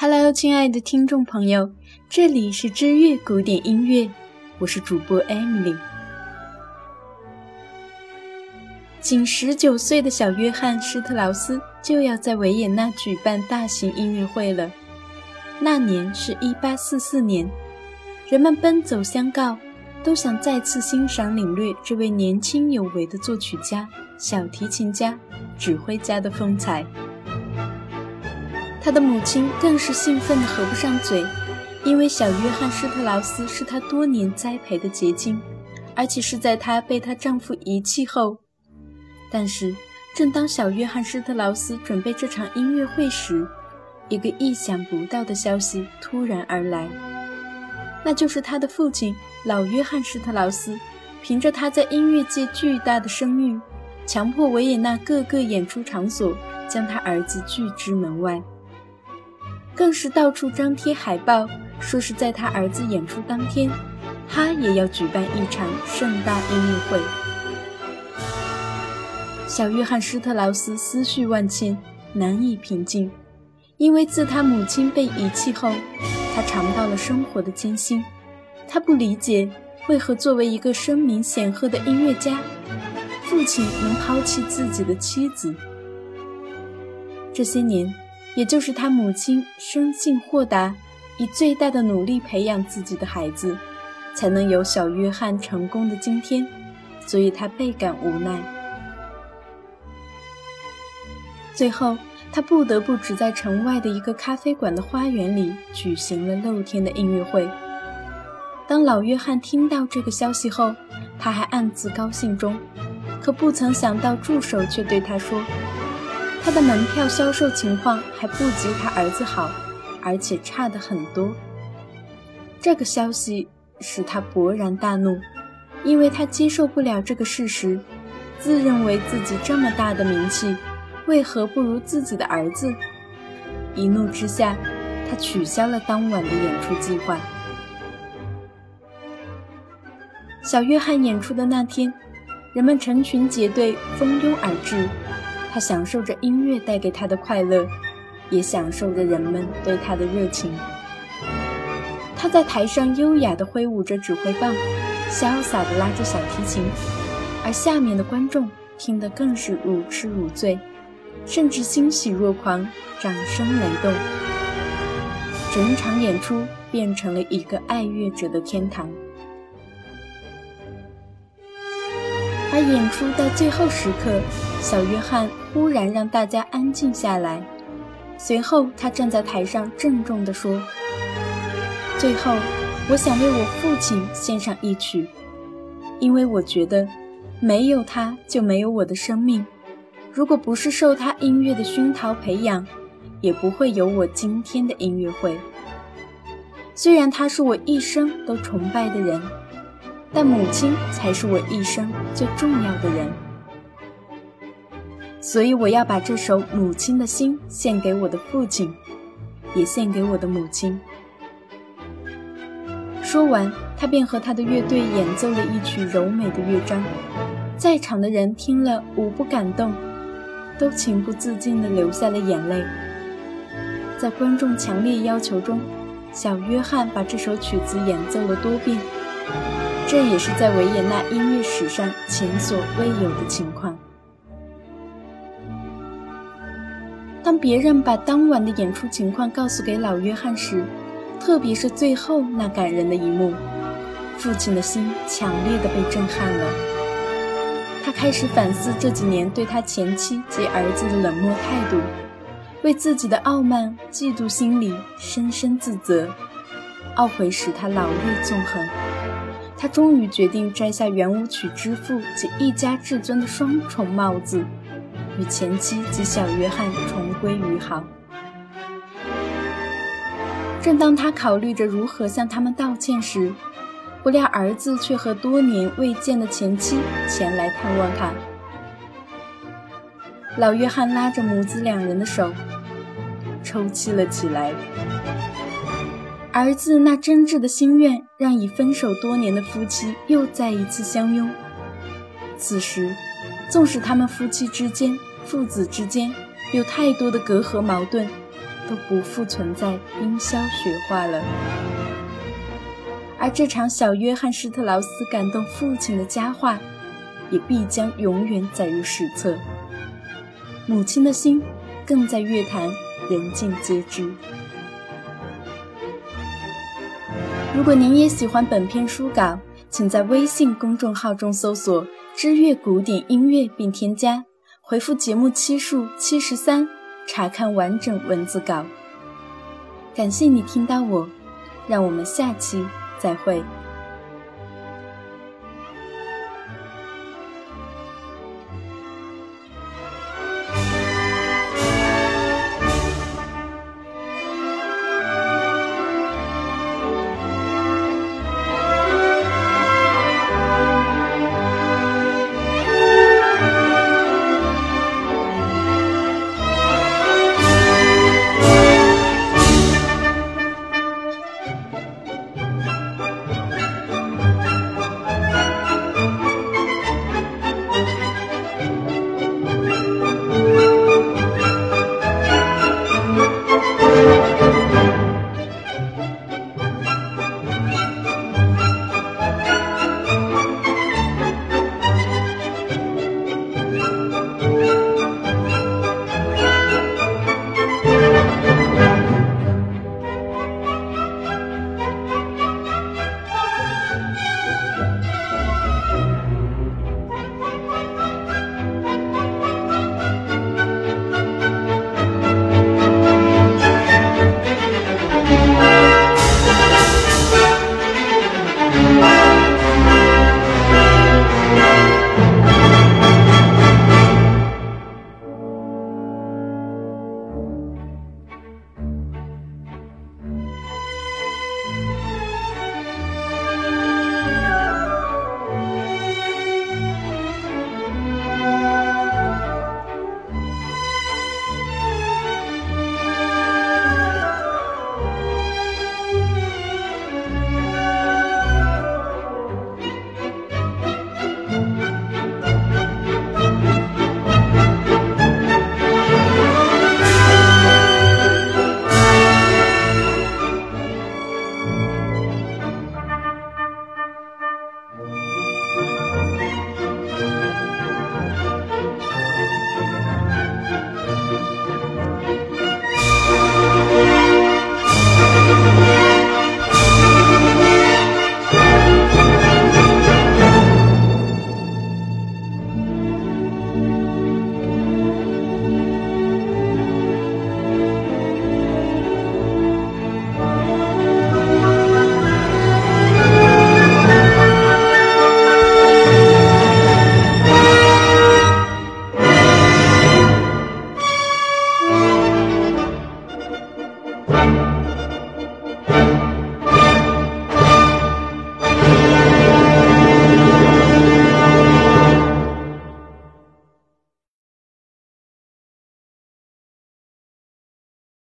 Hello，亲爱的听众朋友，这里是知乐古典音乐，我是主播 Emily。仅十九岁的小约翰施特劳斯就要在维也纳举办大型音乐会了。那年是一八四四年，人们奔走相告，都想再次欣赏领略这位年轻有为的作曲家、小提琴家、指挥家的风采。他的母亲更是兴奋得合不上嘴，因为小约翰施特劳斯是她多年栽培的结晶，而且是在她被她丈夫遗弃后。但是，正当小约翰施特劳斯准备这场音乐会时，一个意想不到的消息突然而来，那就是他的父亲老约翰施特劳斯，凭着他在音乐界巨大的声誉，强迫维也纳各个演出场所将他儿子拒之门外。更是到处张贴海报，说是在他儿子演出当天，他也要举办一场盛大音乐会。小约翰施特劳斯思绪万千，难以平静，因为自他母亲被遗弃后，他尝到了生活的艰辛。他不理解，为何作为一个声名显赫的音乐家，父亲能抛弃自己的妻子。这些年。也就是他母亲生性豁达，以最大的努力培养自己的孩子，才能有小约翰成功的今天，所以他倍感无奈。最后，他不得不只在城外的一个咖啡馆的花园里举行了露天的音乐会。当老约翰听到这个消息后，他还暗自高兴中，可不曾想到助手却对他说。他的门票销售情况还不及他儿子好，而且差得很多。这个消息使他勃然大怒，因为他接受不了这个事实，自认为自己这么大的名气，为何不如自己的儿子？一怒之下，他取消了当晚的演出计划。小约翰演出的那天，人们成群结队，蜂拥而至。享受着音乐带给他的快乐，也享受着人们对他的热情。他在台上优雅地挥舞着指挥棒，潇洒地拉着小提琴，而下面的观众听得更是如痴如醉，甚至欣喜若狂，掌声雷动。整场演出变成了一个爱乐者的天堂。而演出到最后时刻，小约翰忽然让大家安静下来。随后，他站在台上郑重地说：“最后，我想为我父亲献上一曲，因为我觉得，没有他就没有我的生命。如果不是受他音乐的熏陶培养，也不会有我今天的音乐会。虽然他是我一生都崇拜的人。”但母亲才是我一生最重要的人，所以我要把这首《母亲的心》献给我的父亲，也献给我的母亲。说完，他便和他的乐队演奏了一曲柔美的乐章，在场的人听了无不感动，都情不自禁地流下了眼泪。在观众强烈要求中，小约翰把这首曲子演奏了多遍。这也是在维也纳音乐史上前所未有的情况。当别人把当晚的演出情况告诉给老约翰时，特别是最后那感人的一幕，父亲的心强烈的被震撼了。他开始反思这几年对他前妻及儿子的冷漠态度，为自己的傲慢、嫉妒心理深深自责，懊悔使他老泪纵横。他终于决定摘下圆舞曲之父及一家至尊的双重帽子，与前妻及小约翰重归于好。正当他考虑着如何向他们道歉时，不料儿子却和多年未见的前妻前来探望他。老约翰拉着母子两人的手，抽泣了起来。儿子那真挚的心愿，让已分手多年的夫妻又再一次相拥。此时，纵使他们夫妻之间、父子之间有太多的隔阂矛盾，都不复存在冰消雪化了。而这场小约翰施特劳斯感动父亲的佳话，也必将永远载入史册。母亲的心，更在乐坛人尽皆知。如果您也喜欢本篇书稿，请在微信公众号中搜索“知乐古典音乐”并添加，回复节目期数七十三，查看完整文字稿。感谢你听到我，让我们下期再会。